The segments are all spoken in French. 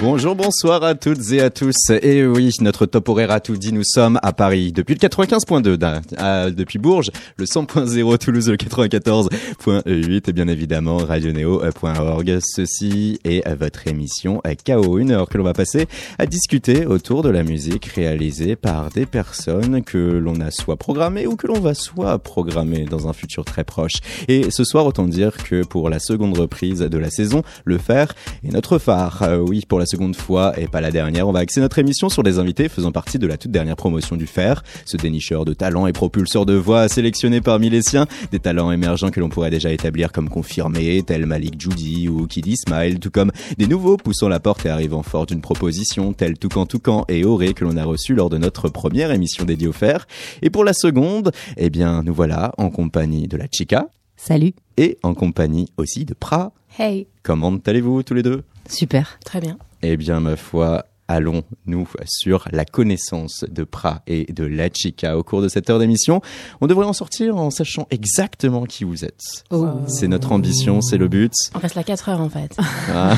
Bonjour, bonsoir à toutes et à tous. Et oui, notre top horaire a tout dit. Nous sommes à Paris depuis le 95.2, depuis Bourges, le 100.0, Toulouse le 94.8 et bien évidemment radioneo.org. Ceci est votre émission KO, une heure que l'on va passer à discuter autour de la musique réalisée par des personnes que l'on a soit programmées ou que l'on va soit programmer dans un futur très proche. Et ce soir, autant dire que pour la seconde reprise de la saison, le fer est notre phare. Euh, oui, pour la seconde fois et pas la dernière, on va axer notre émission sur des invités faisant partie de la toute dernière promotion du Fer, ce dénicheur de talents et propulseur de voix sélectionné parmi les siens, des talents émergents que l'on pourrait déjà établir comme confirmés, tels Malik Judy ou Kiddy Smile, tout comme des nouveaux poussant la porte et arrivant fort d'une proposition, tels Toucan Toucan et Auré que l'on a reçu lors de notre première émission dédiée au Fer. Et pour la seconde, eh bien, nous voilà en compagnie de la Chica. Salut. Et en compagnie aussi de Pra. Hey. Comment allez-vous tous les deux? Super. Très bien. Eh bien, ma foi, allons-nous sur la connaissance de Pra et de La Chica au cours de cette heure d'émission. On devrait en sortir en sachant exactement qui vous êtes. Oh. C'est notre ambition, c'est le but. On reste là 4 heures en fait. Ah.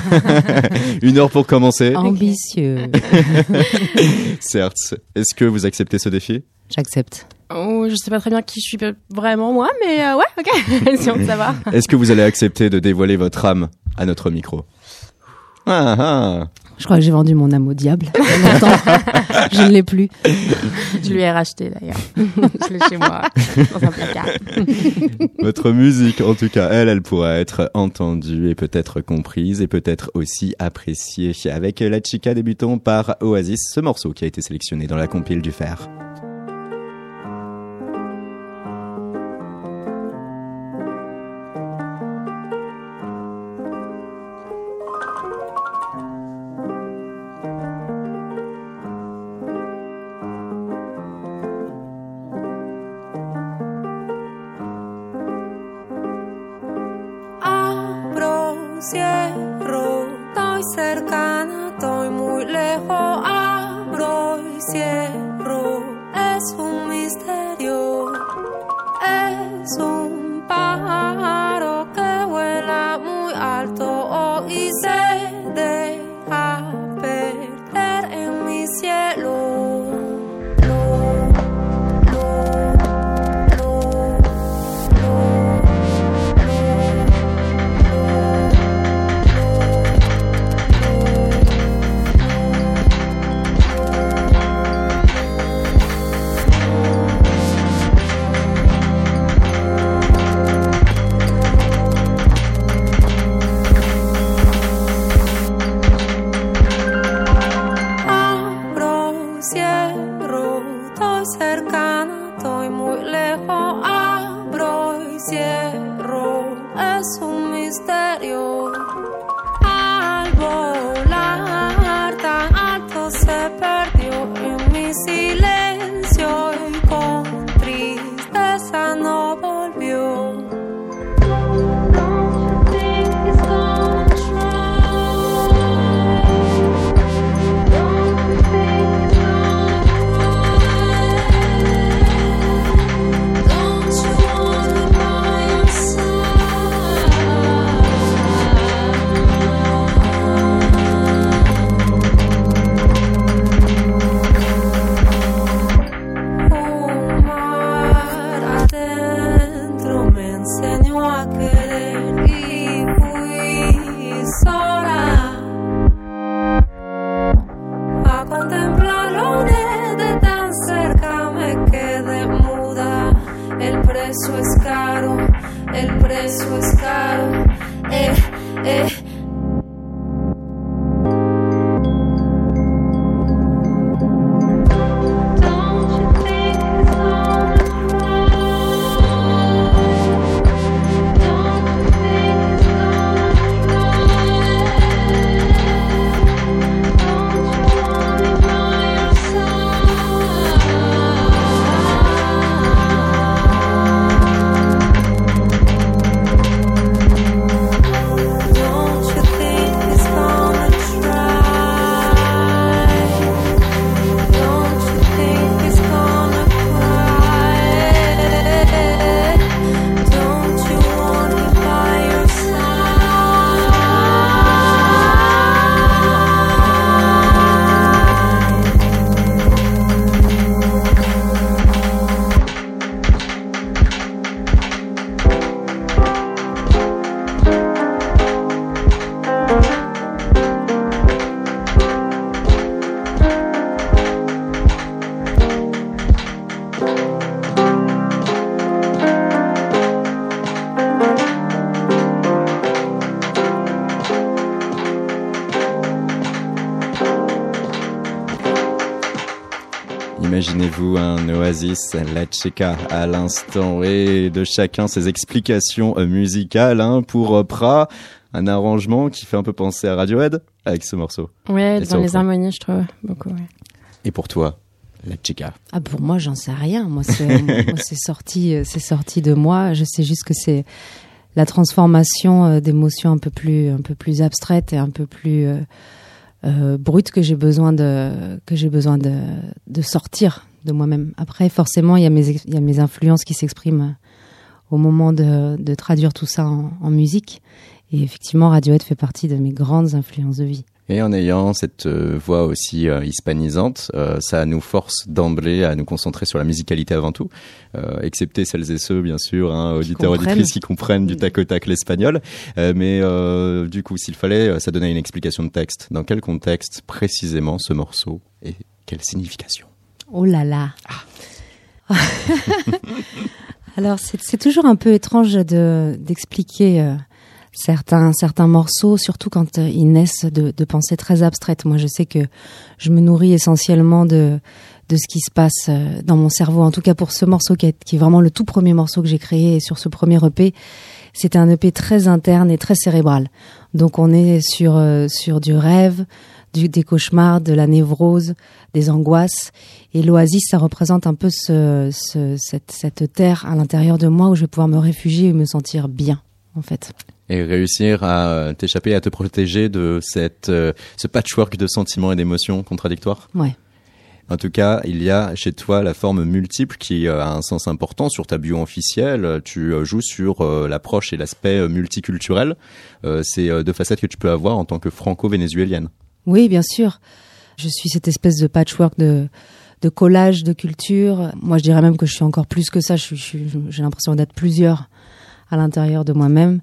Une heure pour commencer. Ambitieux. Certes. Est-ce que vous acceptez ce défi? J'accepte. Oh, je sais pas très bien qui je suis vraiment moi, mais euh, ouais, ok, si on veut savoir. Est-ce que vous allez accepter de dévoiler votre âme à notre micro? Ah, ah. Je crois que j'ai vendu mon âme au diable. Je ne l'ai plus. Je lui ai racheté d'ailleurs. je l'ai chez moi, dans un placard. Votre musique, en tout cas, elle, elle pourra être entendue et peut-être comprise et peut-être aussi appréciée. Avec La Chica, débutons par Oasis, ce morceau qui a été sélectionné dans la compile du fer. Oasis, La Chica à l'instant, et de chacun ses explications euh, musicales hein, pour euh, Pra, un arrangement qui fait un peu penser à Radiohead avec ce morceau. Ouais, dans les harmonies, je trouve beaucoup. ouais. Et pour toi, La Chica? Ah pour moi, j'en sais rien. Moi, c'est c'est sorti, euh, c'est sorti de moi. Je sais juste que c'est la transformation euh, d'émotions un peu plus, un peu plus abstraites et un peu plus euh, euh, brutes que j'ai besoin de, que j'ai besoin de, de sortir de moi-même. Après, forcément, il y a mes, il y a mes influences qui s'expriment au moment de, de traduire tout ça en, en musique. Et effectivement, Radiohead fait partie de mes grandes influences de vie. Et en ayant cette euh, voix aussi euh, hispanisante, euh, ça nous force d'emblée à nous concentrer sur la musicalité avant tout, excepté celles et ceux, bien sûr, hein, auditeurs, auditrices qui comprennent du tac au tac l'espagnol. Mais du coup, s'il fallait, ça donnait une explication de texte. Dans quel contexte précisément ce morceau et quelle signification? Oh là là. Alors c'est toujours un peu étrange de d'expliquer certains certains morceaux, surtout quand euh, ils naissent de, de pensées très abstraites. Moi, je sais que je me nourris essentiellement de de ce qui se passe euh, dans mon cerveau. En tout cas, pour ce morceau qui est, qui est vraiment le tout premier morceau que j'ai créé sur ce premier EP, c'était un EP très interne et très cérébral. Donc on est sur euh, sur du rêve, du, des cauchemars, de la névrose, des angoisses. Et l'oasis, ça représente un peu ce, ce- cette, cette terre à l'intérieur de moi où je vais pouvoir me réfugier et me sentir bien, en fait. Et réussir à euh, t'échapper, à te protéger de cette, euh, ce patchwork de sentiments et d'émotions contradictoires Ouais. En tout cas, il y a chez toi la forme multiple qui euh, a un sens important sur ta bio officielle. Tu joues sur l'approche et l'aspect multiculturel. C'est deux facettes que tu peux avoir en tant que franco-vénézuélienne. Oui, bien sûr. Je suis cette espèce de patchwork de, de collage de culture. Moi, je dirais même que je suis encore plus que ça. Je je J'ai l'impression d'être plusieurs à l'intérieur de moi-même.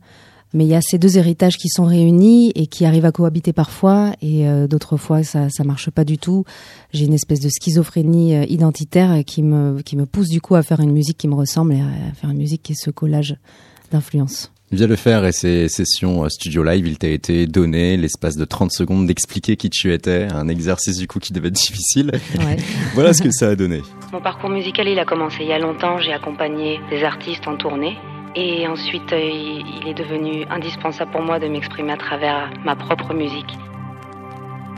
Mais il y a ces deux héritages qui sont réunis et qui arrivent à cohabiter parfois et euh, d'autres fois ça ça marche pas du tout. J'ai une espèce de schizophrénie euh, identitaire qui me qui me pousse du coup à faire une musique qui me ressemble et à faire une musique qui est ce collage d'influences. Via le faire et ces sessions euh, studio live, il t'a été donné l'espace de 30 secondes d'expliquer qui tu étais, un exercice du coup qui devait être difficile. Ouais. voilà ce que ça a donné. Mon parcours musical, il a commencé il y a longtemps. J'ai accompagné des artistes en tournée. Et ensuite, euh, il est devenu indispensable pour moi de m'exprimer à travers ma propre musique.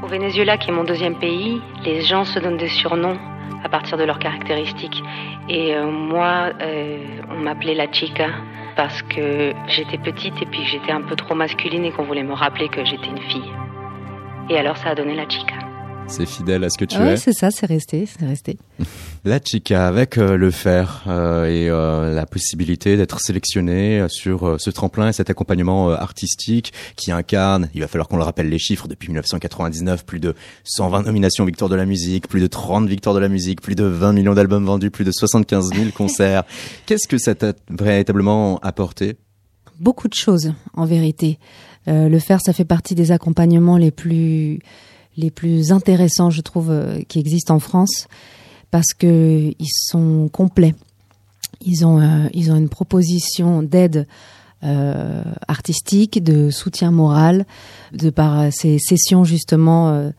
Au Venezuela, qui est mon deuxième pays, les gens se donnent des surnoms à partir de leurs caractéristiques. Et euh, moi, euh, on m'appelait la chica parce que j'étais petite et puis j'étais un peu trop masculine et qu'on voulait me rappeler que j'étais une fille. Et alors, ça a donné la chica. C'est fidèle à ce que tu Ouais, es. c'est ça, c'est resté, c'est resté. La chica avec euh, le fer euh, et euh, la possibilité d'être sélectionné euh, sur euh, ce tremplin et cet accompagnement artistique qui incarne, il va falloir qu'on le rappelle les chiffres, depuis 1999, plus de 120 nominations victoires de la musique, plus de 30 victoires de la musique, plus de 20 millions d'albums vendus, plus de 75 000 concerts. Qu'est-ce que ça t'a véritablement apporté? Beaucoup de choses, en vérité. Euh, le faire, ça fait partie des accompagnements les plus les plus intéressants, je trouve, euh, qui existent en France, parce que ils sont complets. Ils ont euh, ils ont une proposition d'aide euh, artistique, de soutien moral, de par ces sessions justement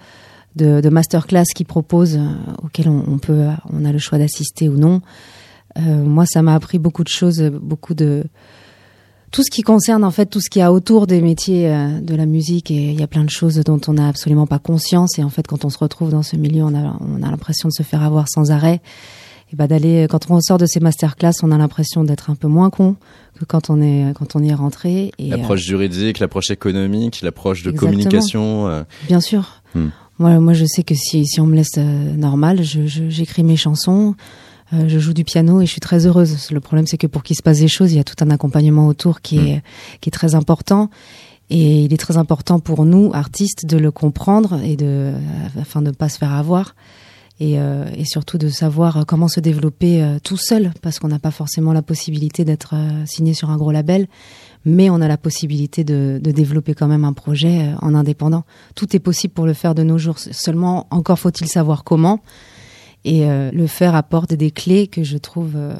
de, masterclass qu'ils proposent, auxquelles on, peut on a le choix d'assister ou non. Moi, ça m'a appris beaucoup de choses, beaucoup de tout ce qui concerne en fait tout ce qu'il y a autour des métiers euh, de la musique et il y a plein de choses dont on n'a absolument pas conscience et en fait quand on se retrouve dans ce milieu on a on a l'impression de se faire avoir sans arrêt et bah d'aller quand on sort de ces masterclass on a l'impression d'être un peu moins con que quand on est quand on y est rentré et euh, L'approche juridique, l'approche économique, l'approche de Exactement. communication. euh, Bien sûr. Hmm. Moi, moi, je sais que si, si on me laisse euh, normal, je, je- j'écris mes chansons, euh, je joue du piano et je suis très heureuse. Le problème, c'est que pour qu'il se passe des choses, il y a tout un accompagnement autour qui est qui est très important. Et il est très important pour nous, artistes, de le comprendre et de euh, afin de ne pas se faire avoir. Et, euh, et surtout de savoir comment se développer euh, tout seul, parce qu'on n'a pas forcément la possibilité d'être euh, signé sur un gros label, mais on a la possibilité de, de développer quand même un projet en indépendant. Tout est possible pour le faire de nos jours. Seulement, encore faut-il savoir comment. Et euh, le faire apporte des clés que je trouve euh,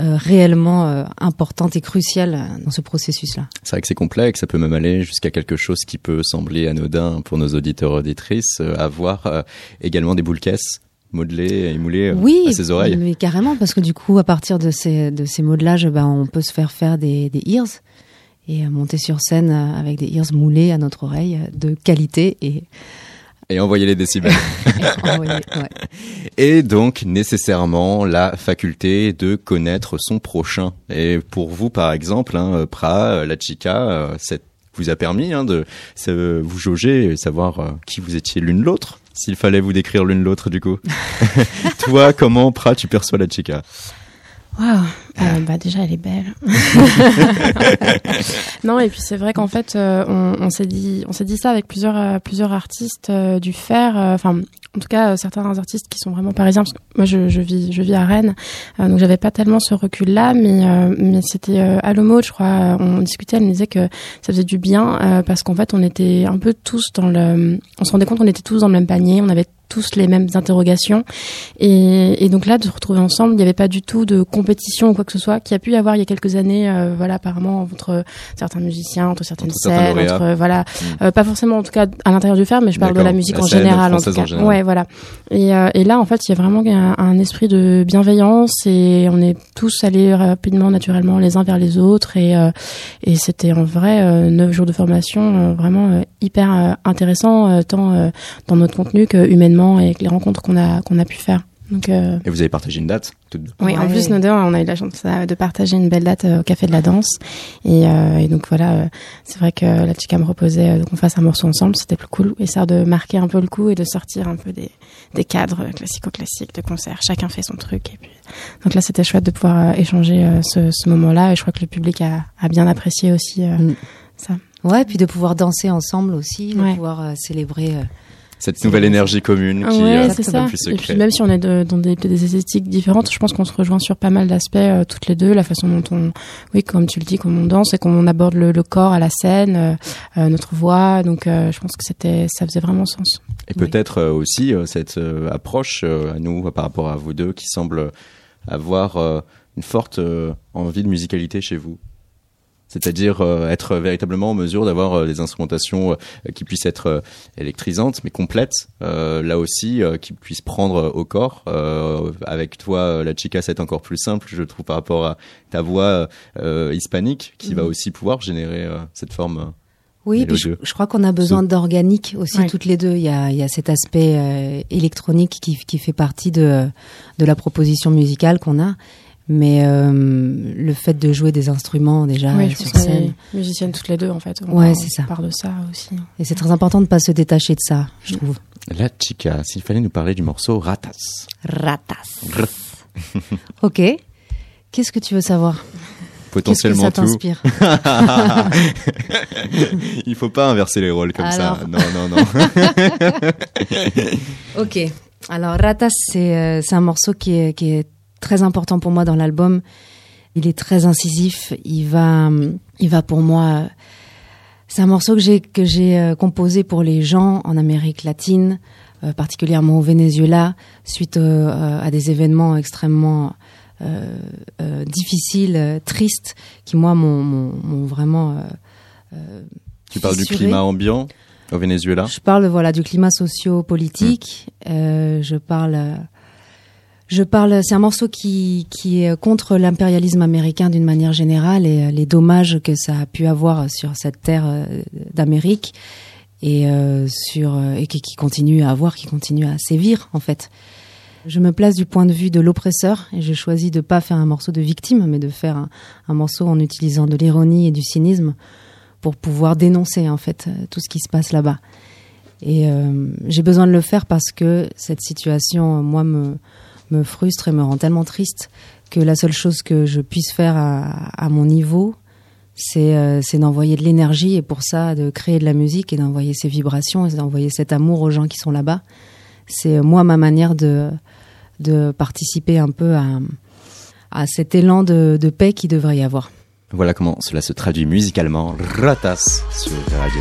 euh, réellement euh, importantes et cruciales euh, dans ce processus-là. C'est vrai que c'est complexe, ça peut même aller jusqu'à quelque chose qui peut sembler anodin pour nos auditeurs auditrices, euh, avoir euh, également des boules caisses modelé et moulé euh, oui, à ses oreilles. Oui, carrément, parce que du coup, à partir de ces, de ces modelages, ben, on peut se faire faire des, des ears et monter sur scène avec des ears moulés à notre oreille de qualité et, Et envoyer les décibels. et envoyer- ouais. et donc nécessairement la faculté de connaître son prochain. Et pour vous, par exemple, hein, Pra, la chica, euh, cette vous a permis hein, de se- vous jauger et savoir euh, qui vous étiez l'une l'autre. S'il fallait vous décrire l'une l'autre, du coup. Toi, comment, Pra, tu perçois la chica? Waouh, Euh, bah déjà elle est belle. non et puis c'est vrai qu'en fait euh, on, on s'est dit on s'est dit ça avec plusieurs euh, plusieurs artistes du fer. Enfin en tout cas certains artistes qui sont vraiment parisiens. Parce que moi je, je vis je vis à Rennes donc j'avais pas tellement ce recul là mais mais c'était à l'homo je crois. On discutait elle me disait que ça faisait du bien parce qu'en fait on était un peu tous dans le on se rendait compte qu'on était tous dans le même panier. On avait tous les mêmes interrogations et, et donc là, de se retrouver ensemble, il n'y avait pas du tout de compétition ou quoi que ce soit, qu'il y a pu y avoir il y a quelques années, euh, voilà, apparemment entre certains musiciens, entre certaines Entre scènes, entre voilà, Mm. euh, pas forcément en tout cas à l'intérieur du fer, mais je parle de la musique La en scène général, en tout française cas. en général. Ouais, voilà. Et, euh, et là, en fait, il y a vraiment un, un esprit de bienveillance et on est tous allés rapidement, naturellement, les uns vers les autres et et c'était en vrai neuf jours de formation vraiment hyper intéressant tant dans notre contenu que humainement et avec les rencontres qu'on a qu'on a pu faire. Donc euh, Et vous avez partagé une date toutes deux. oui, en plus nous deux, on a eu la chance euh, de partager une belle date euh, au Café de la Danse et, euh, et donc voilà, euh, c'est vrai que la chica me proposait qu'on fasse un morceau ensemble, c'était plus cool, histoire de marquer un peu le coup et de sortir un peu des, des cadres classico-classiques de concert. Chacun fait son truc et puis donc là c'était chouette de pouvoir échanger ce, ce moment-là et je crois que le public a, a bien apprécié aussi euh, Mm. ça. Ouais, puis de pouvoir danser ensemble aussi, de Ouais. pouvoir euh, célébrer. Cette nouvelle énergie commune qui ouais, euh, c'est ça. puisse se Et puis même si on est de- dans des, des esthétiques différentes, je pense qu'on se rejoint sur pas mal d'aspects euh, toutes les deux, la façon dont on, oui, comme tu le dis, comme on danse et comment on aborde le, le corps à la scène, euh, euh, notre voix. Donc, euh, je pense que c'était, ça faisait vraiment sens. Et Oui. peut-être euh, aussi euh, cette euh, approche euh, à nous par rapport à vous deux qui semble avoir euh, une forte euh, envie de musicalité chez vous. C'est-à-dire euh, être véritablement en mesure d'avoir euh, des instrumentations euh, qui puissent être euh, électrisantes mais complètes, euh, là aussi euh, qui puissent prendre euh, au corps. Euh, avec toi, euh, la chica, c'est encore plus simple, je trouve, par rapport à ta voix euh, hispanique, qui va Mhm. aussi pouvoir générer euh, cette forme. euh, Oui, puis je, je crois qu'on a besoin d'organique aussi Ouais. toutes les deux. Il y a, il y a cet aspect euh, électronique qui, qui fait partie de, de la proposition musicale qu'on a. Mais euh, le fait de jouer des instruments déjà oui, sur scène, musiciennes toutes les deux, en fait. On Ouais, c'est ça. part de ça aussi. et c'est très important de pas se détacher de ça, je trouve. La chica, s'il fallait nous parler du morceau Ratas. Ratas. Ok. Qu'est-ce que tu veux savoir? Qu'est-ce que Potentiellement ça tout. t'inspire? Il faut pas inverser les rôles comme ça. Alors. Non, non, non. Ok. Alors Ratas, c'est euh, c'est un morceau qui est, qui est très important pour moi dans l'album. Il est très incisif. Il va, il va pour moi. C'est un morceau que j'ai que j'ai euh, composé pour les gens en Amérique latine, euh, particulièrement au Venezuela, suite euh, à des événements extrêmement euh, difficiles, tristes, qui moi m'ont vraiment. Tu parles du climat ambiant au Venezuela? Je parle voilà du climat socio-politique. Euh, je parle, je parle. C'est un morceau qui qui est contre l'impérialisme américain d'une manière générale et euh, les dommages que ça a pu avoir sur cette terre euh, d'Amérique et euh, sur et qui, continue à avoir, qui continue à sévir en fait. Je me place du point de vue de l'oppresseur et j'ai choisi de pas faire un morceau de victime, mais de faire un, un morceau en utilisant de l'ironie et du cynisme pour pouvoir dénoncer en fait tout ce qui se passe là-bas. Et euh, j'ai besoin de le faire parce que cette situation, moi, me, me frustre et me rend tellement triste que la seule chose que je puisse faire à, mon niveau, c'est euh, c'est d'envoyer de l'énergie et pour ça, de créer de la musique et d'envoyer ces vibrations et d'envoyer cet amour aux gens qui sont là-bas. C'est euh, moi ma manière de, de participer un peu à, à cet élan de, de paix qui devrait y avoir. Voilà comment cela se traduit musicalement. Ratas sur Radio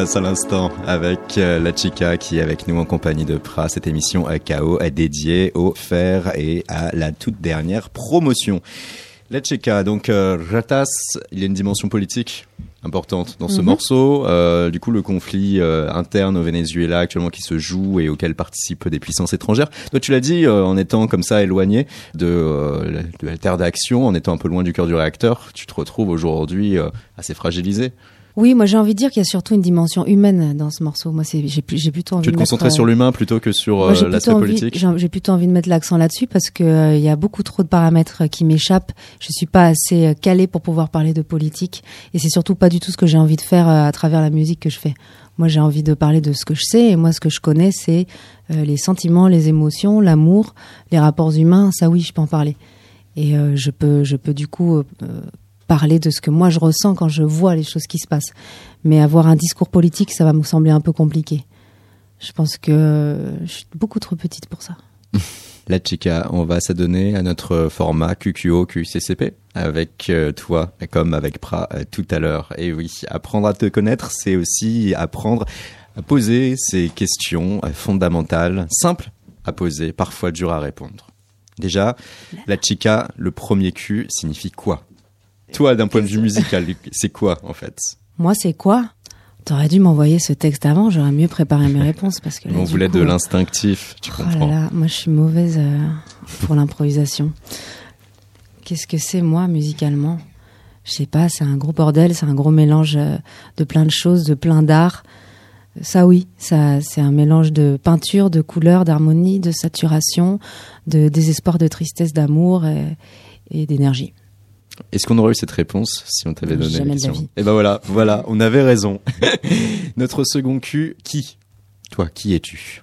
À l'instant avec euh, la chica qui est avec nous en compagnie de Pra. Cette émission à KO est dédiée au fer et à la toute dernière promotion. La chica, donc euh, Ratas, il y a une dimension politique importante dans ce Mhm. morceau. Euh, du coup, le conflit euh, interne au Venezuela actuellement qui se joue et auquel participent des puissances étrangères. Toi, tu l'as dit, euh, en étant comme ça éloigné de, la- de la terre d'action, en étant un peu loin du cœur du réacteur, tu te retrouves aujourd'hui assez fragilisé. Oui, moi j'ai envie de dire qu'il y a surtout une dimension humaine dans ce morceau. Moi, j'ai plutôt envie Tu te de concentrais euh, sur l'humain plutôt que sur euh, l'aspect politique? J'ai plutôt envie de mettre l'accent là-dessus parce que euh, il y a beaucoup trop de paramètres euh, qui m'échappent. Je suis pas assez euh, calée pour pouvoir parler de politique et c'est surtout pas du tout ce que j'ai envie de faire euh, à travers la musique que je fais. Moi, j'ai envie de parler de ce que je sais et moi, ce que je connais, c'est euh, les sentiments, les émotions, l'amour, les rapports humains. Ça, oui, je peux en parler. Et euh, je peux, je peux du coup euh, euh, parler de ce que moi je ressens quand je vois les choses qui se passent. Mais avoir un discours politique, ça va me sembler un peu compliqué. Je pense que euh, je suis beaucoup trop petite pour ça. La chica, on va s'adonner à notre format QQO QCCP avec euh, toi, comme avec Pra euh, tout à l'heure. Et oui, apprendre à te connaître, c'est aussi apprendre à poser ces questions fondamentales, simples à poser, parfois dures à répondre. Déjà, la chica, le premier Q signifie quoi? Toi, d'un point de vue musical, c'est quoi en fait Moi, c'est quoi T'aurais dû m'envoyer ce texte avant, j'aurais mieux préparé mes réponses parce que là, On voulait coup, de euh, l'instinctif, tu Oh comprends là, moi je suis mauvaise euh, pour l'improvisation. Qu'est-ce que c'est moi musicalement? Je sais pas, c'est un gros bordel, c'est un gros mélange euh, de plein de choses, de plein d'art. Ça oui, ça c'est un mélange de peinture, de couleurs, d'harmonie, de saturation, de désespoir, de tristesse, d'amour et, et d'énergie. Est-ce qu'on aurait eu cette réponse si on t'avait donné la question. Et ben voilà, voilà, on avait raison. Notre second Q, qui? Toi, qui es-tu?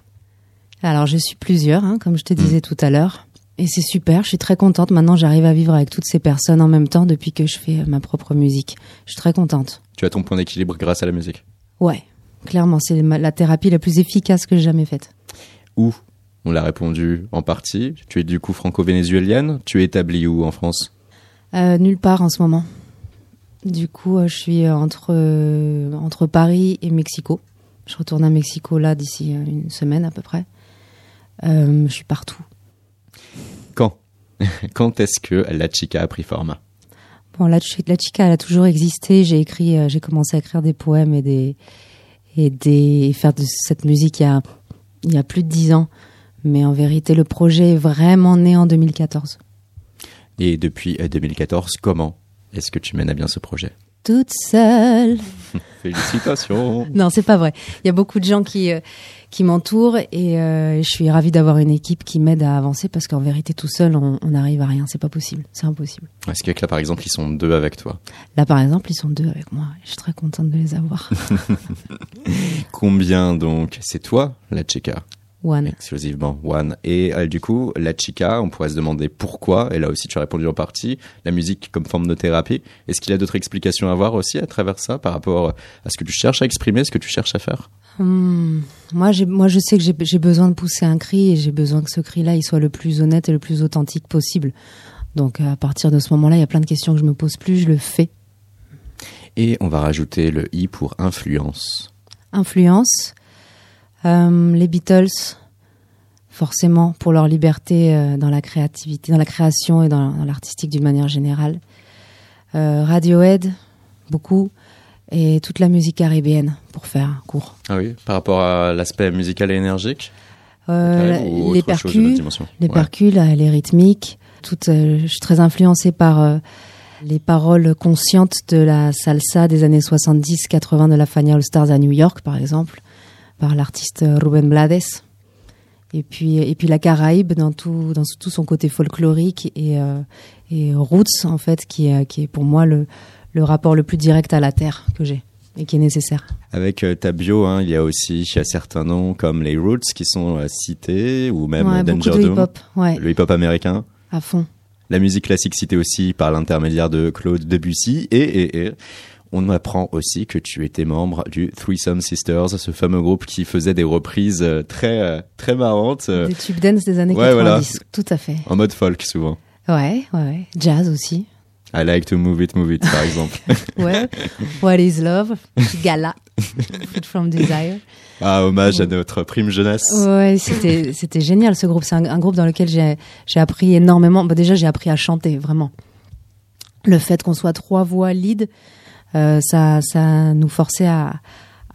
Alors je suis plusieurs, hein, comme je te disais tout à l'heure. Et c'est super, je suis très contente. Maintenant j'arrive à vivre avec toutes ces personnes en même temps depuis que je fais euh, ma propre musique. Je suis très contente. Tu as ton point d'équilibre grâce à la musique? Ouais, clairement, c'est la thérapie la plus efficace que j'ai jamais faite. Où? On l'a répondu en partie. Tu es du coup franco-vénézuélienne? Tu es établie où en France? Euh, nulle part en ce moment. Du coup, euh, je suis euh, entre, entre Paris et Mexico. Je retourne à Mexico là d'ici une semaine à peu près. Je suis partout. Quand? Quand est-ce que la chica a pris forme? Bon, la, chi- la chica, elle a toujours existé. J'ai écrit, j'ai commencé à écrire des poèmes et des et des et faire de cette musique il y a il y a plus de dix ans. Mais en vérité, le projet est vraiment né en 2014. Et depuis euh, 2014, comment est-ce que tu mènes à bien ce projet Toute seule. Félicitations Non, c'est pas vrai. Il y a beaucoup de gens qui euh, qui m'entourent et euh, je suis ravie d'avoir une équipe qui m'aide à avancer parce qu'en vérité, tout seul, on n'arrive à rien. C'est pas possible. C'est impossible. Est-ce que là, par exemple, ils sont deux avec toi Là, par exemple, ils sont deux avec moi. Je suis très contente de les avoir. Combien donc C'est toi, la chica One. exclusivement One. Et euh, du coup, la chica, on pourrait se demander pourquoi, et là aussi tu as répondu en partie, la musique comme forme de thérapie. Est-ce qu'il y a d'autres explications à voir aussi à travers ça par rapport à ce que tu cherches à exprimer, ce que tu cherches à faire? Hmm. Moi, moi, je sais que j'ai, j'ai besoin de pousser un cri et j'ai besoin que ce cri-là, il soit le plus honnête et le plus authentique possible. Donc, à partir de ce moment-là, il y a plein de questions que je me pose plus, je le fais. Et on va rajouter le i pour influence. Influence, euh, les Beatles, forcément, pour leur liberté euh, dans la créativité, dans la création et dans, dans l'artistique d'une manière générale. Euh, Radiohead, beaucoup. Et toute la musique caribéenne, pour faire court. Ah oui, par rapport à l'aspect musical et énergique les percus, les Ouais. percus, là, les rythmiques. Tout, euh, je suis très influencée par les paroles conscientes de la salsa des années 70-80 de la Fania All Stars à New York, par exemple, par l'artiste Ruben Blades. Et puis, et puis la Caraïbe dans tout, dans tout son côté folklorique et, euh, et roots, en fait, qui est, qui est pour moi le, le rapport le plus direct à la terre que j'ai et qui est nécessaire. Avec euh, ta bio, hein, il y a aussi y a certains noms comme les Roots qui sont euh, cités, ou même ouais, Danger de Doom, hip-hop, ouais, le hip-hop américain. à fond. La musique classique citée aussi par l'intermédiaire de Claude Debussy. Et, et, et on apprend aussi que tu étais membre du Threesome Sisters, ce fameux groupe qui faisait des reprises euh, très, euh, très marrantes, euh, Des tubes dance des années ouais, 90, voilà. tout à fait. en mode folk souvent. Ouais, ouais, ouais. Jazz aussi. I like to move it, move it, par exemple. Ouais. What is love? Gala. Food from Desire. Ah, hommage à notre prime jeunesse. Ouais, c'était c'était génial ce groupe. C'est un, un groupe dans lequel j'ai j'ai appris énormément. Bah, déjà, j'ai appris à chanter vraiment. Le fait qu'on soit trois voix lead, ça ça nous forçait à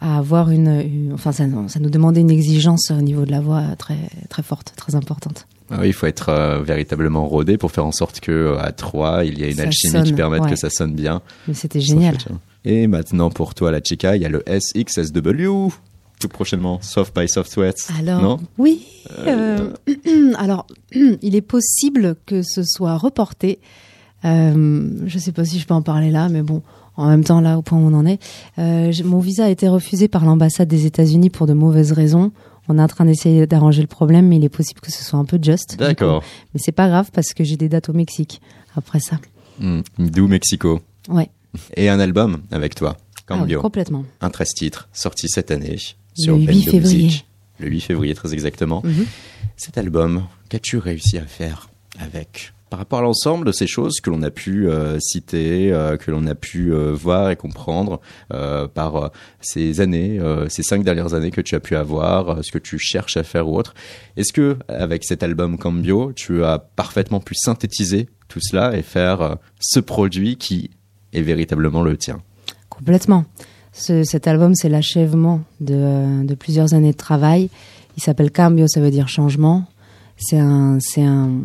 à avoir une, une- enfin ça, nous- ça nous demandait une exigence au niveau de la voix très très forte, très importante. Ah oui, il faut être euh, véritablement rodé pour faire en sorte que euh, à trois, il y a une Ça alchimie qui permette ouais. que ça sonne bien. Mais c'était génial. Et maintenant, pour toi, la chica, il y a le SXSW. Tout prochainement, Soft by Soft Sweat. Alors, Non? oui. euh, alors, il est possible que ce soit reporté. Euh, je sais pas si je peux en parler là, mais bon, en même temps, là, au point où on en est, euh, mon visa a été refusé par l'ambassade des États-Unis pour de mauvaises raisons. On est en train d'essayer d'arranger le problème, mais il est possible que ce soit un peu juste. D'accord. Mais c'est pas grave parce que j'ai des dates au Mexique après ça. Hmm, D'où Mexico. Ouais. Et un album avec toi, Ah oui, Cambio. complètement. un 13 titres, sorti cette année Le sur 8 Bend the février. Music. Le 8 février, très exactement. Mhm. Cet album, qu'as-tu réussi à faire avec par rapport à l'ensemble de ces choses que l'on a pu euh, citer, euh, que l'on a pu euh, voir et comprendre par ces années, ces cinq dernières années que tu as pu avoir, ce que tu cherches à faire ou autre. Est-ce que avec cet album Cambio, tu as parfaitement pu synthétiser tout cela et faire ce produit qui est véritablement le tien? Complètement. Ce- cet album, c'est l'achèvement de, de plusieurs années de travail. Il s'appelle Cambio, ça veut dire changement. C'est un, c'est un,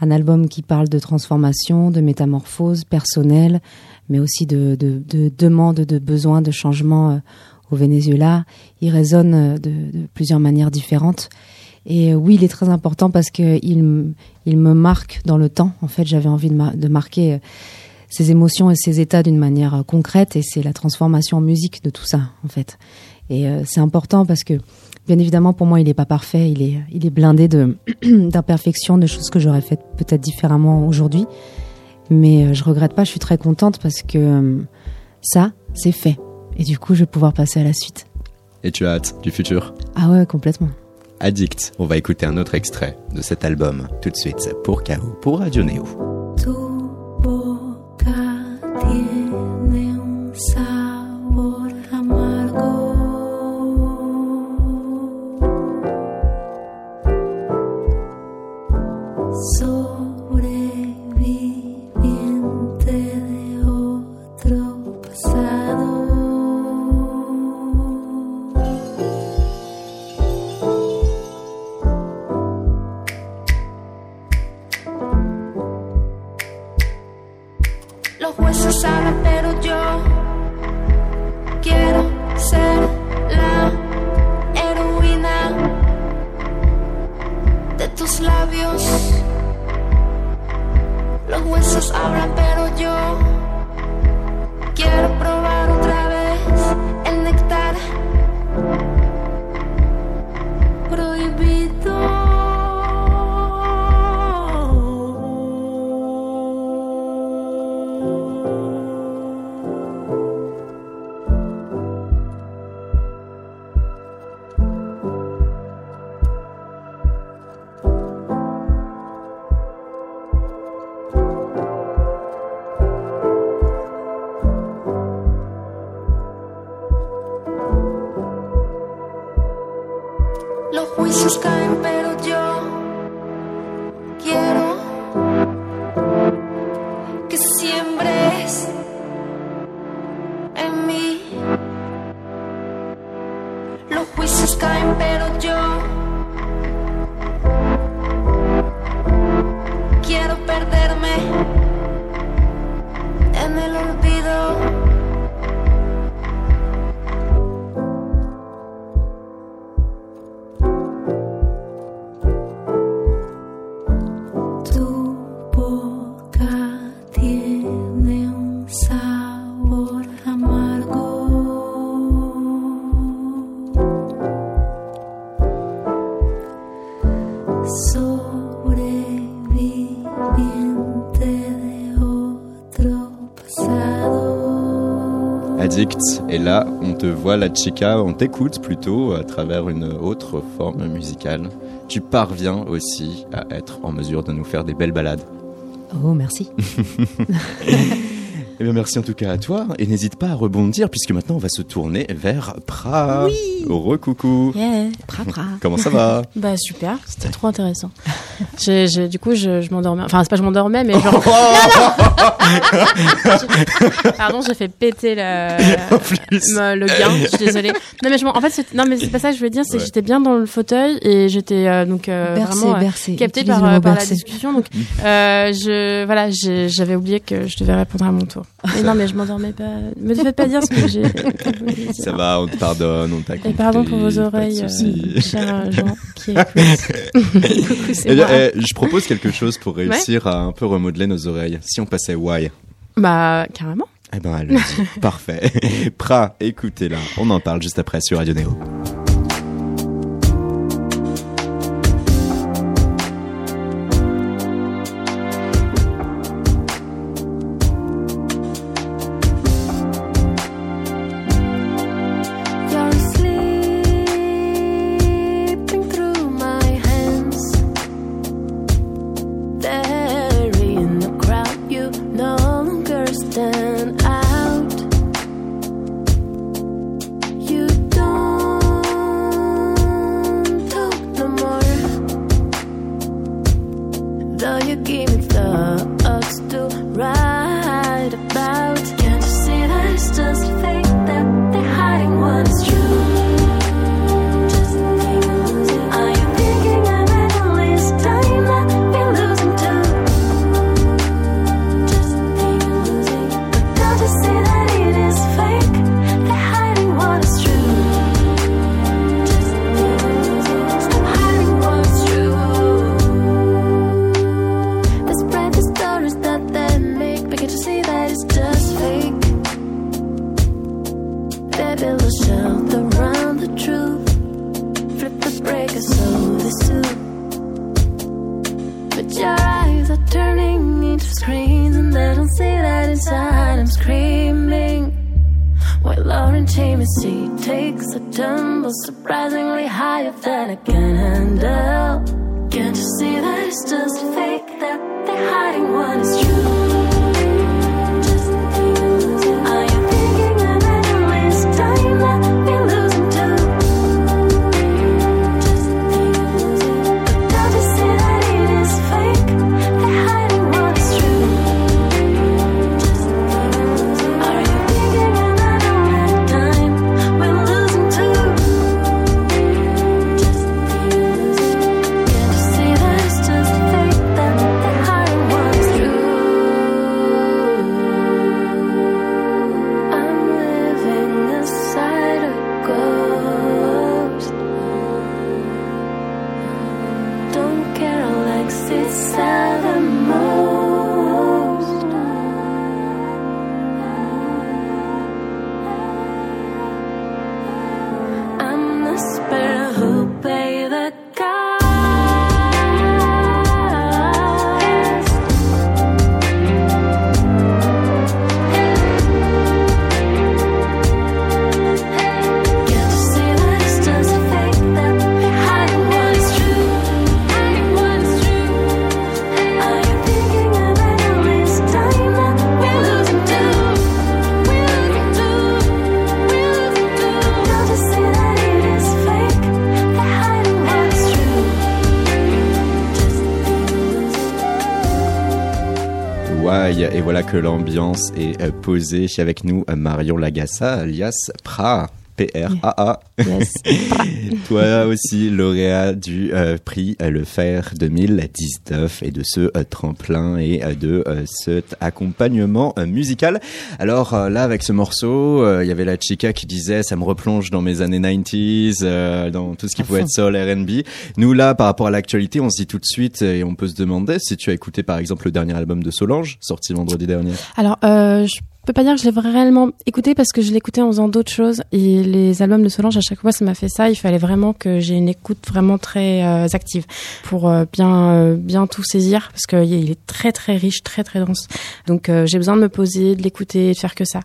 un album qui parle de transformation, de métamorphose personnelle, mais aussi de, de, de demande, de besoin, de changement euh, au Venezuela. Il résonne euh, de, de plusieurs manières différentes. Et euh, oui, il est très important parce que il, me marque dans le temps. En fait, j'avais envie de, mar- de marquer ses émotions et ses états d'une manière concrète et c'est la transformation en musique de tout ça en fait. Et c'est important parce que bien évidemment pour moi il n'est pas parfait, il est il est blindé d'imperfections, de choses que j'aurais faites peut-être différemment aujourd'hui. Mais euh, je regrette pas, je suis très contente parce que euh, ça c'est fait et du coup je vais pouvoir passer à la suite. Et tu as hâte du futur? Ah ouais, complètement. Addict. On va écouter un autre extrait de cet album tout de suite pour KO, pour Radio Neo. Te voit, la chica, on t'écoute plutôt à travers une autre forme musicale. Tu parviens aussi à être en mesure de nous faire des belles balades. Oh, merci. Eh bien, merci en tout cas à toi. Et n'hésite pas à rebondir puisque maintenant on va se tourner vers Pra. Oui. Recoucou. Yeah. Pra, pra. Comment ça va? Bah super, c'était trop intéressant. J'ai- j'ai- du coup, je, je m'endormais. Enfin, c'est pas je m'endormais, mais genre. Pardon, j'ai fait péter le, le gain. Je suis désolée. Non mais je m'en- en fait, c'est- non mais c'est pas ça que je voulais dire. C'est que j'étais bien dans le fauteuil et j'étais euh, donc euh, Bercé, vraiment euh, bercé. captée par, euh, par la discussion. Donc euh, je voilà, j'ai- j'avais oublié que je devais répondre à mon tour. Mais non mais je m'endormais pas. Me faites pas dire ce que j'ai. Ça va, on te pardonne, on t'a. Et pardon pour vos oreilles, euh, chers gens qui écoutent. Coucou, c'est moi. Eh, je propose quelque chose pour réussir à un peu remodeler nos oreilles. Si on passait Why Bah, carrément. Eh ben, allez Parfait. Pra, écoutez-la. On en parle juste après sur Radio Néo. You give me thoughts to write about. Can't you see that it's just fake intimacy takes a tumble surprisingly higher than I can handle. Can't you see that it's just fake? That they're hiding what is que l'ambiance est euh, posée avec nous euh, Marion Lagassa alias Pra. P-R-A-A. Toi aussi, lauréat du euh, prix euh, Le Fer 2019 et de ce euh, tremplin et de cet accompagnement musical. Alors là, avec ce morceau, il y avait la chica qui disait ça me replonge dans mes années 90s, euh, dans tout ce qui À pouvait être soul, R&B. Nous là, par rapport à l'actualité, on se dit tout de suite et on peut se demander si tu as écouté par exemple le dernier album de Solange, sorti vendredi dernier. Alors, euh, je peux pas dire que je l'ai réellement écouté parce que je l'écoutais en faisant d'autres choses et les albums de Solange à chaque fois ça m'a fait ça. Il fallait vraiment que j'ai une écoute vraiment très euh, active pour euh, bien euh, bien tout saisir parce qu'il est très très riche, très très dense. Donc j'ai besoin de me poser, de l'écouter, de faire que ça.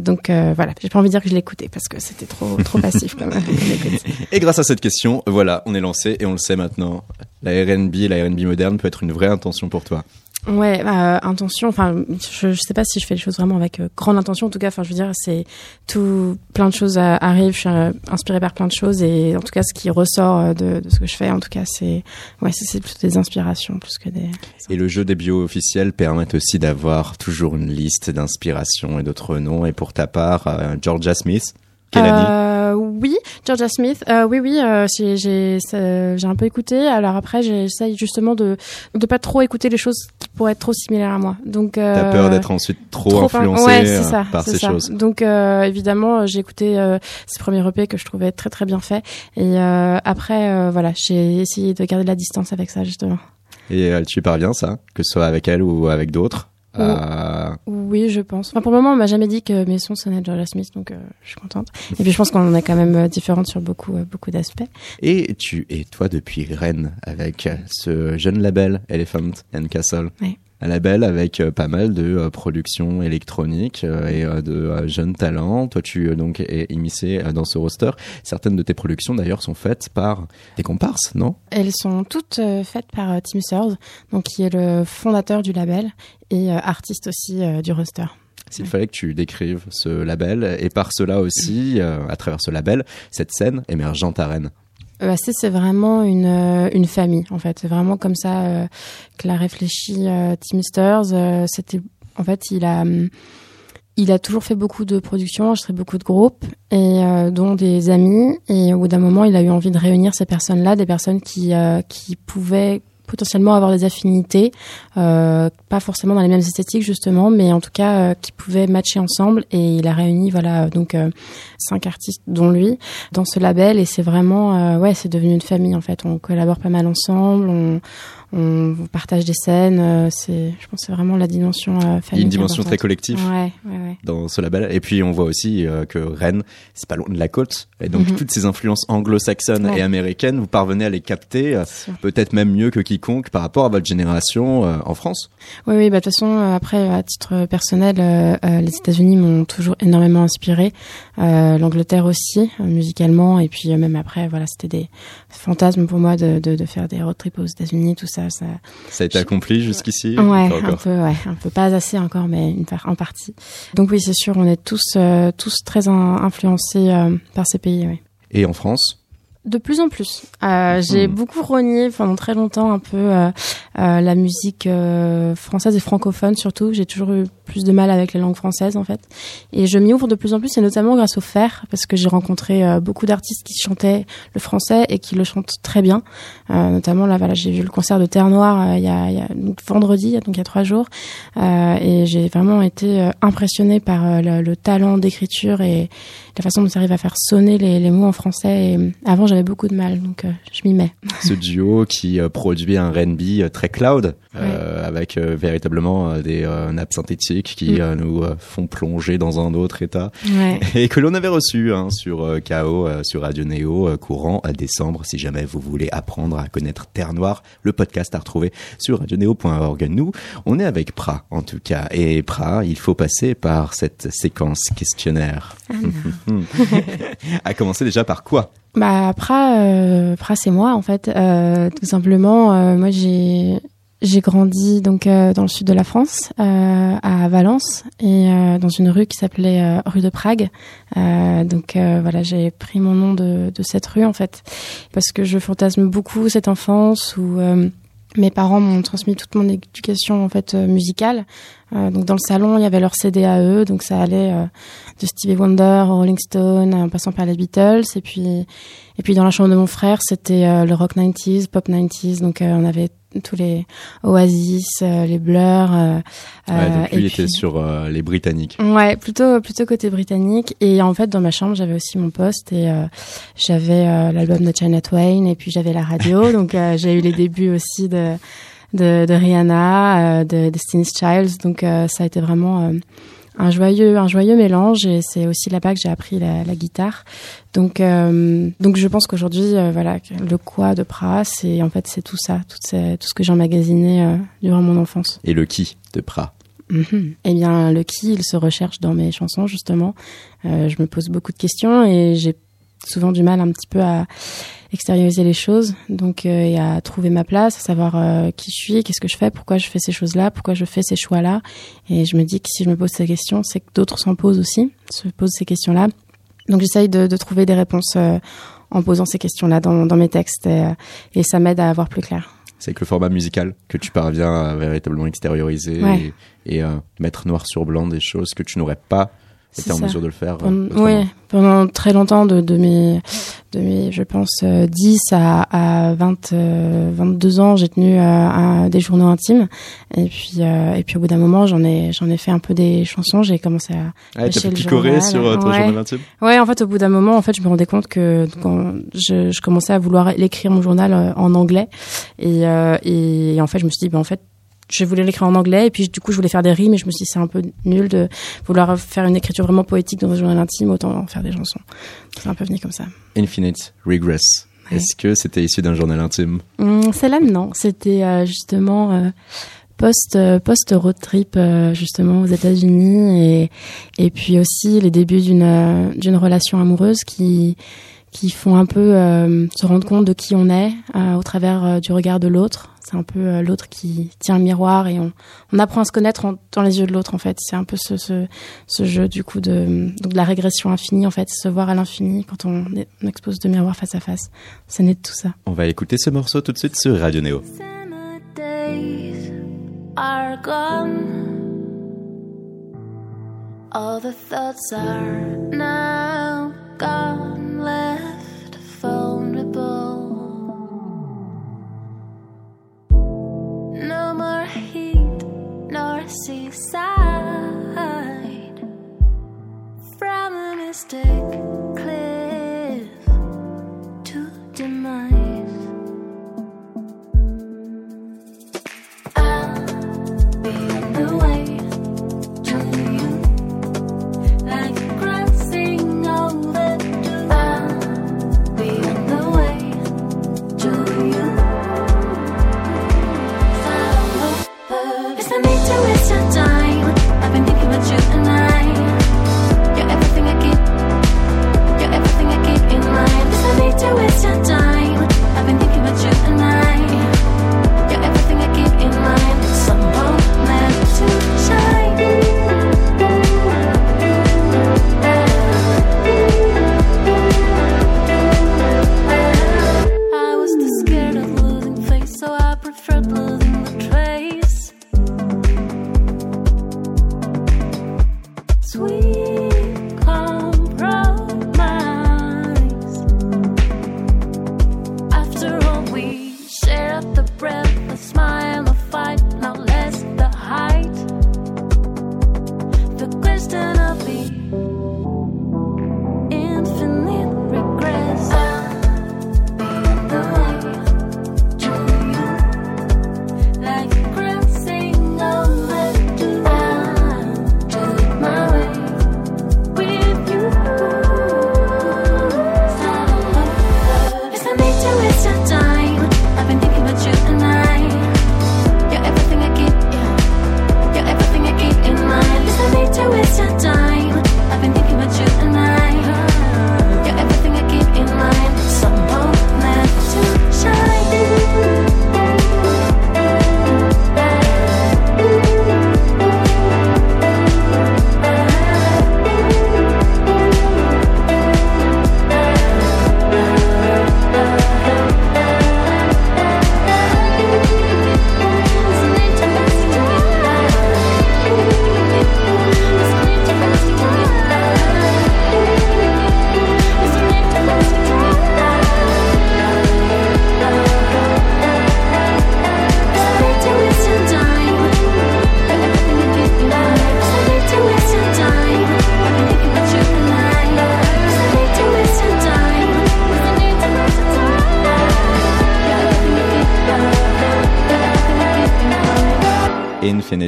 Donc voilà, j'ai pas envie de dire que je écouté parce que c'était trop trop passif quand même. Et grâce à cette question, voilà, on est lancé et on le sait maintenant. La R&B, la R&B moderne peut être une vraie intention pour toi. Ouais, bah, intention. Enfin, je, je sais pas si je fais les choses vraiment avec euh, grande intention. En tout cas, enfin, je veux dire, c'est tout, plein de choses euh, arrivent. Je suis euh, inspirée par plein de choses et en tout cas, ce qui ressort de, de ce que je fais, en tout cas, c'est ouais, c'est c'est plutôt des inspirations plus que des. Et le jeu des bios officiels permet aussi d'avoir toujours une liste d'inspiration et d'autres noms. Et pour ta part, Georgia Smith, quelle année Euh, oui, Georgia Smith. Euh, oui, oui, euh, j'ai un peu écouté. Alors après, j'essaye justement de de pas trop écouter les choses qui pourraient être trop similaires à moi. Donc euh, T'as peur d'être ensuite trop, Trop influencé ouais, euh, ça, par ces ça. choses. Donc évidemment, j'ai écouté ces premiers EP que je trouvais très très bien faits. Et après, voilà, j'ai essayé de garder la distance avec ça justement. Et tu y parviens ça, que ce soit avec elle ou avec d'autres. Euh, Oui, je pense. Enfin, pour le moment, on m'a jamais dit que mes sons sonnaient Georgia Smith, donc euh, je suis contente. Et puis je pense qu'on est quand même euh, différentes sur beaucoup euh, beaucoup d'aspects. Et tu es toi depuis Rennes avec ce jeune label Elephant and Castle. Ouais. Un label avec euh, pas mal de euh, productions électroniques euh, et de jeunes talents. Toi, tu donc es immiscé dans ce roster. Certaines de tes productions d'ailleurs sont faites par des comparses, non? Elles sont toutes faites par Tim Sears, donc qui est le fondateur du label et artiste aussi du roster. S'il fallait que tu décrives ce label et par cela aussi, à travers ce label, cette scène émergente à Rennes. EAC, c'est vraiment une, euh, une famille, en fait. C'est vraiment comme ça euh, que l'a réfléchi euh, Tim. Euh, C'était, en fait, il a, hum, il a toujours fait beaucoup de productions, enregistré beaucoup de groupes, et euh, dont des amis. Et au bout d'un moment, il a eu envie de réunir ces personnes-là, des personnes qui, euh, qui pouvaient potentiellement avoir des affinités, euh, pas forcément dans les mêmes esthétiques justement, mais en tout cas euh, qui pouvaient matcher ensemble. Et il a réuni voilà donc euh, cinq artistes dont lui dans ce label et c'est vraiment euh, ouais c'est devenu une famille en fait. On collabore pas mal ensemble, on on partage des scènes. euh, c'est, je pense, que c'est vraiment la dimension euh, Il y a familiale. une dimension très collective Ouais, ouais, ouais. dans ce label. Et puis on voit aussi euh, que Rennes, c'est pas loin de la côte. Et donc Mhm. toutes ces influences anglo-saxonnes et américaines, vous parvenez à les capter peut-être même mieux que quiconque par rapport à votre génération en France. Oui, oui, bah, de toute façon, après, à titre personnel, les États-Unis m'ont toujours énormément inspiré. L'Angleterre aussi, musicalement. Et puis, même après, voilà, c'était des fantasmes pour moi de, de, de faire des road trips aux États-Unis, tout ça. Ça... Ça a été accompli jusqu'ici Ouais, un peu, ouais, un peu pas assez encore, mais une part, en partie. Donc oui, c'est sûr, on est tous, euh, tous très in- influencés euh, par ces pays. Et en France? De plus en plus. Euh, J'ai Mhm. beaucoup renié pendant très longtemps un peu euh, euh, la musique euh, française et francophone surtout. J'ai toujours eu plus de mal avec les langues françaises en fait. Et je m'y ouvre de plus en plus et notamment grâce au fer parce que j'ai rencontré euh, beaucoup d'artistes qui chantaient le français et qui le chantent très bien. Euh, notamment là, voilà, j'ai vu le concert de Terre Noire euh, il y, a, il y a donc, vendredi, donc il y a trois jours, Euh, et j'ai vraiment été impressionnée par le, le talent d'écriture et la façon dont ils arrivent à faire sonner les, les mots en français. Et, avant, j'avais beaucoup de mal, donc euh, je m'y mets. ce duo qui euh, produit un R&B euh, très cloud avec véritablement des nappes synthétiques qui Mm. nous font plonger dans un autre état. Ouais. et que l'on avait reçu hein, sur KO sur Radio euh, courant à décembre. Si jamais vous voulez apprendre à connaître Terre Noire le podcast à retrouver sur radioneo.org nous on est avec Pra en tout cas. Et Pra il faut passer par cette séquence questionnaire. À commencer déjà par quoi? Bah Pra, euh, c'est moi en fait. Euh, tout simplement, euh, moi j'ai j'ai grandi donc euh, dans le sud de la France, à Valence, et dans une rue qui s'appelait rue de Prague. Donc voilà, j'ai pris mon nom de, de cette rue en fait, parce que je fantasme beaucoup cette enfance où mes parents m'ont transmis toute mon éducation en fait euh, musicale. Euh, donc dans le salon, il y avait leur CD à eux, donc ça allait euh, de Stevie Wonder, au Rolling Stone, en passant par les Beatles, et puis et puis dans la chambre de mon frère, c'était euh, le rock 90s, pop 90s, donc euh, on avait tous les Oasis, euh, les Blur. euh, Ouais, euh, donc lui et était puis- sur euh, les Britanniques Ouais, plutôt plutôt côté britannique. Et en fait, dans ma chambre, j'avais aussi mon poste et euh, j'avais euh, l'album de China Twain et puis j'avais la radio. donc euh, j'ai eu les débuts aussi de de, de Rihanna, euh, de Destiny's Child. Donc euh, ça a été vraiment euh, un joyeux un joyeux mélange et c'est aussi là-bas que j'ai appris la, la guitare. Donc euh, donc je pense qu'aujourd'hui, euh, voilà, le quoi de Pra, c'est en fait c'est tout ça, tout, ces- tout ce que j'ai emmagasiné euh, durant mon enfance. et le qui de Pra Mhm. Eh bien, le qui, il se recherche dans mes chansons, justement. Je me pose beaucoup de questions et j'ai souvent du mal un petit peu à extérioriser les choses, donc euh, et à trouver ma place, à savoir euh, qui je suis, qu'est-ce que je fais, pourquoi je fais ces choses-là, pourquoi je fais ces choix-là. Et je me dis que si je me pose ces questions, c'est que d'autres s'en posent aussi, se posent ces questions-là. Donc j'essaye de, de trouver des réponses euh, en posant ces questions-là dans, dans mes textes et, et ça m'aide à avoir plus clair. C'est avec le format musical que tu parviens à véritablement extérioriser Ouais. et, et, mettre noir sur blanc des choses que tu n'aurais pas été en mesure de le faire. euh, Pendant, très longtemps, de, de mes, de mes, je pense, euh, 10 à, à 20, euh, 22 ans, j'ai tenu euh, un- des journaux intimes. Et puis, euh, et puis au bout d'un moment, j'en ai, j'en ai fait un peu des chansons. J'ai commencé à. Ah, t'as journal, sur euh, ton ouais. journal intime? Ouais, en fait, au bout d'un moment, en fait, je me rendais compte que quand je, je commençais à vouloir l'écrire mon journal euh, en anglais, et, euh, et en fait, je me suis dit, ben en fait. Je voulais l'écrire en anglais et puis du coup je voulais faire des rimes et je me suis dit c'est un peu nul de vouloir faire une écriture vraiment poétique dans un journal intime autant en faire des chansons. C'est un peu venu comme ça. Infinite Regress. Ouais. Est-ce que c'était issu d'un journal intime? Hum, Celle-là, non. C'était euh, justement euh, post euh, post road trip euh, justement aux États-Unis et et puis aussi les débuts d'une d'une relation amoureuse qui qui font un peu euh, se rendre compte de qui on est euh, au travers euh, du regard de l'autre. C'est un peu euh, l'autre qui tient le miroir et on, on apprend à se connaître en- dans les yeux de l'autre en fait. C'est un peu ce, ce, ce jeu du coup de, donc de la régression infinie en fait, se voir à l'infini quand on, est- on expose deux miroirs face à face. C'est né de tout ça. On va écouter ce morceau tout de suite sur Radio Néo. Summer days are gone. All the thoughts are now gone, left seaside. From a mystic cliff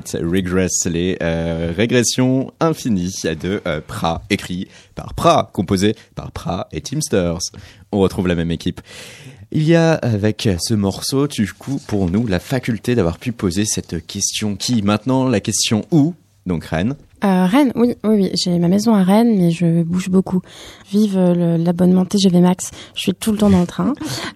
Infinite Regress, les euh, régressions infinies de euh, Pra, écrit par Pra, composé par Pra et Teamsters. On retrouve la même équipe. Il y a avec ce morceau, du coup, pour nous, la faculté d'avoir pu poser cette question qui, maintenant, la question où, donc Rennes? Euh, Rennes, oui, oui, oui. J'ai ma maison à Rennes, mais je bouge beaucoup. Vive l'abonnement TGV Max. Je suis tout le temps dans le train.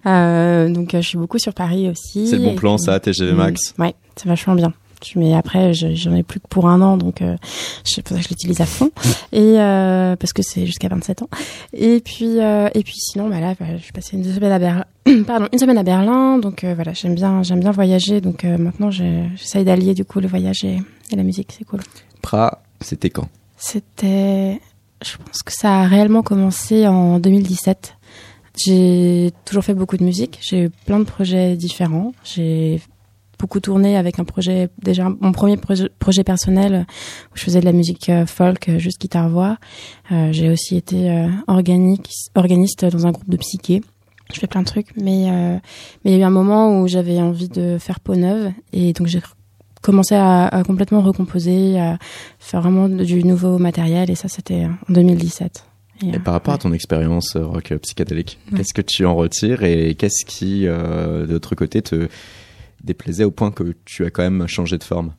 Euh, donc, je suis beaucoup sur Paris aussi. C'est le bon plan, ça, TGV Max. Ouais, c'est vachement bien. Je- Mais après, je- j'en ai plus que pour un an, donc euh, c'est pour ça que je l'utilise à fond. Et euh, parce que c'est jusqu'à 27 ans. Et puis, euh, et puis sinon, bah là, bah, je suis passée une semaine à Berlin. Pardon, une semaine à Berlin. Donc euh, voilà, j'aime bien, j'aime bien voyager. Donc maintenant, j'essaye d'allier du coup le voyage et, et la musique. C'est cool. Pra, c'était quand? C'était, je pense que ça a réellement commencé en 2017. J'ai toujours fait beaucoup de musique. J'ai eu plein de projets différents. J'ai beaucoup tourné avec un projet, déjà mon premier projet, projet personnel où je faisais de la musique euh, folk, euh, juste guitare-voix. Euh, J'ai aussi été euh, organique, organiste dans un groupe de psyché. Je fais plein de trucs, mais mais il y a eu un moment où j'avais envie de faire peau neuve et donc j'ai commencé à, à complètement recomposer, à faire vraiment du nouveau matériel et ça c'était en 2017. Et, Et euh, par rapport à ton expérience rock psychédélique, Ouais. qu'est-ce que tu en retires et qu'est-ce qui, euh, de l'autre côté, te déplaisait au point que tu as quand même changé de forme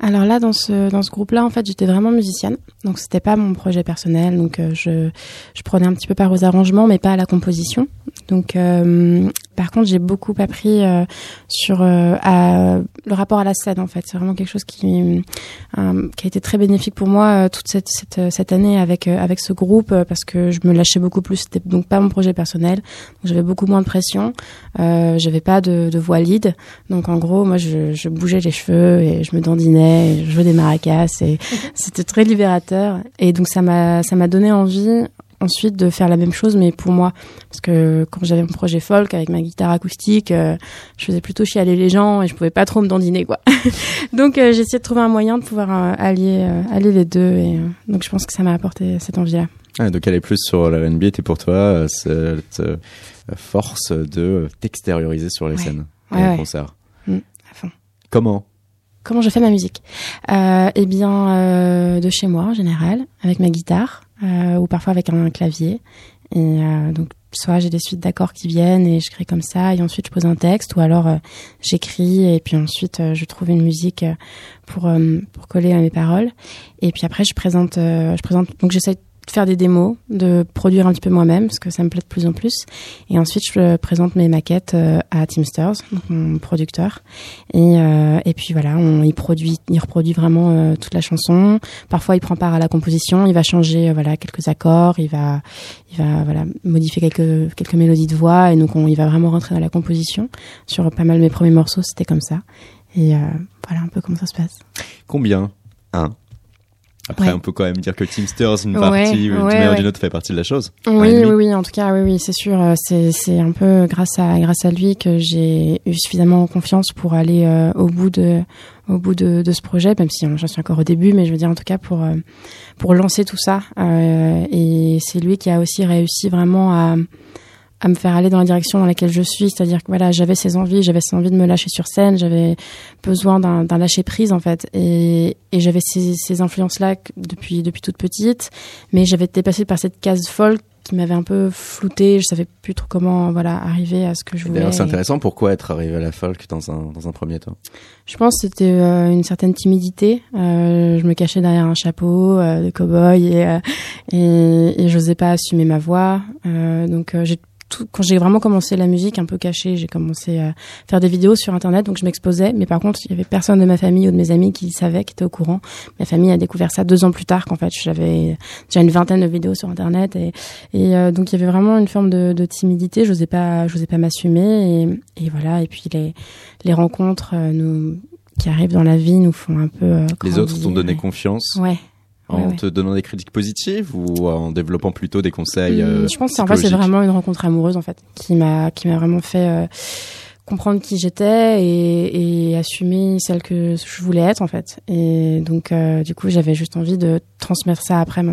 Alors là, dans ce, dans ce groupe-là, en fait, j'étais vraiment musicienne. Donc, c'était pas mon projet personnel. Donc, euh, je, je prenais un petit peu part aux arrangements, mais pas à la composition. Donc, euh, par contre, j'ai beaucoup appris euh, sur euh, à, le rapport à la scène, en fait. C'est vraiment quelque chose qui, euh, qui a été très bénéfique pour moi toute cette, cette, cette année avec, avec ce groupe, parce que je me lâchais beaucoup plus. C'était donc pas mon projet personnel. J'avais beaucoup moins de pression. J'avais pas de, de voix lead. Donc, en gros, moi, je, je bougeais les cheveux et je me dandinais, et je jouais des maracas et c'était très libérateur. Et donc, ça m'a donné envie ensuite de faire la même chose, mais pour moi. Parce que quand j'avais mon projet folk avec ma guitare acoustique, euh, je faisais plutôt chialer les gens et je pouvais pas trop me dandiner, quoi. donc, euh, j'ai essayé de trouver un moyen de pouvoir euh, allier, euh, allier les deux. Et euh, donc, je pense que ça m'a apporté cette envie-là. ah, Donc est plus sur la R&B et pour toi, cette force de t'extérioriser sur les Ouais. scènes et Ouais, en ouais. concert. à fond. Comment? Comment je fais ma musique? Eh bien, de chez moi en général, avec ma guitare ou parfois avec un clavier. Et euh, donc, soit j'ai des suites d'accords qui viennent et je crée comme ça, et ensuite je pose un texte, ou alors euh, j'écris et puis ensuite euh, je trouve une musique euh, pour euh, pour coller à mes paroles. Et puis après, je présente, euh, je présente. Donc, j'essaie de faire des démos, de produire un petit peu moi-même parce que ça me plaît de plus en plus. Et ensuite, je présente mes maquettes euh, à Teamsters, donc mon producteur. Et, euh, et puis voilà, il produit, il reproduit vraiment euh, toute la chanson. Parfois, il prend part à la composition, il va changer voilà quelques accords, il va, il va voilà modifier quelques quelques mélodies de voix, et donc on, il va vraiment rentrer dans la composition. Sur pas mal de mes premiers morceaux, c'était comme ça. Et voilà un peu comment ça se passe. Combien? Un. Après, Ouais. on peut quand même dire que Teamsters, une Ouais, partie, ouais, manière ouais. d'une autre, fait partie de la chose. Oui, oui, oui, en tout cas, oui, oui, c'est sûr. euh, C'est, un peu grâce à, grâce à lui que j'ai eu suffisamment confiance pour aller euh, au bout de, au bout de, de ce projet, même si euh, j'en suis encore au début, mais je veux dire en tout cas pour, euh, pour lancer tout ça. Euh, et c'est lui qui a aussi réussi vraiment à, à me faire aller dans la direction dans laquelle je suis, c'est-à-dire que voilà, j'avais ces envies, j'avais ces envies de me lâcher sur scène, j'avais besoin d'un, lâcher prise en fait, et, et j'avais ces, ces influences-là depuis depuis toute petite, mais j'avais été passée par cette case folk qui m'avait un peu floutée, je savais plus trop comment voilà arriver à ce que je voulais. D'ailleurs, c'est intéressant. Pourquoi être arrivé à la folk dans un, dans un premier temps? Je pense que c'était euh, une certaine timidité. Euh, je me cachais derrière un chapeau euh, de cow-boy et, et, et j'osais pas assumer ma voix. Donc j'ai tout, quand j'ai vraiment commencé la musique un peu cachée, j'ai commencé à faire des vidéos sur internet, donc je m'exposais. Mais par contre, il y avait personne de ma famille ou de mes amis qui savait, qui était au courant. Ma famille a découvert ça deux ans plus tard, qu'en fait j'avais déjà une vingtaine de vidéos sur internet et, et euh, donc il y avait vraiment une forme de, de timidité. J'osais pas, j'osais pas m'assumer et, et voilà. Et puis les les rencontres euh, nous qui arrivent dans la vie nous font un peu. euh, Les autres t'ont donné confiance Ouais. En Ouais, ouais. te donnant des critiques positives ou en développant plutôt des conseils euh, Hum, je pense que en fait c'est vraiment une rencontre amoureuse en fait qui m'a qui m'a vraiment fait euh, comprendre qui j'étais et, et assumer celle que je voulais être en fait et donc euh, du coup j'avais juste envie de transmettre ça après ma-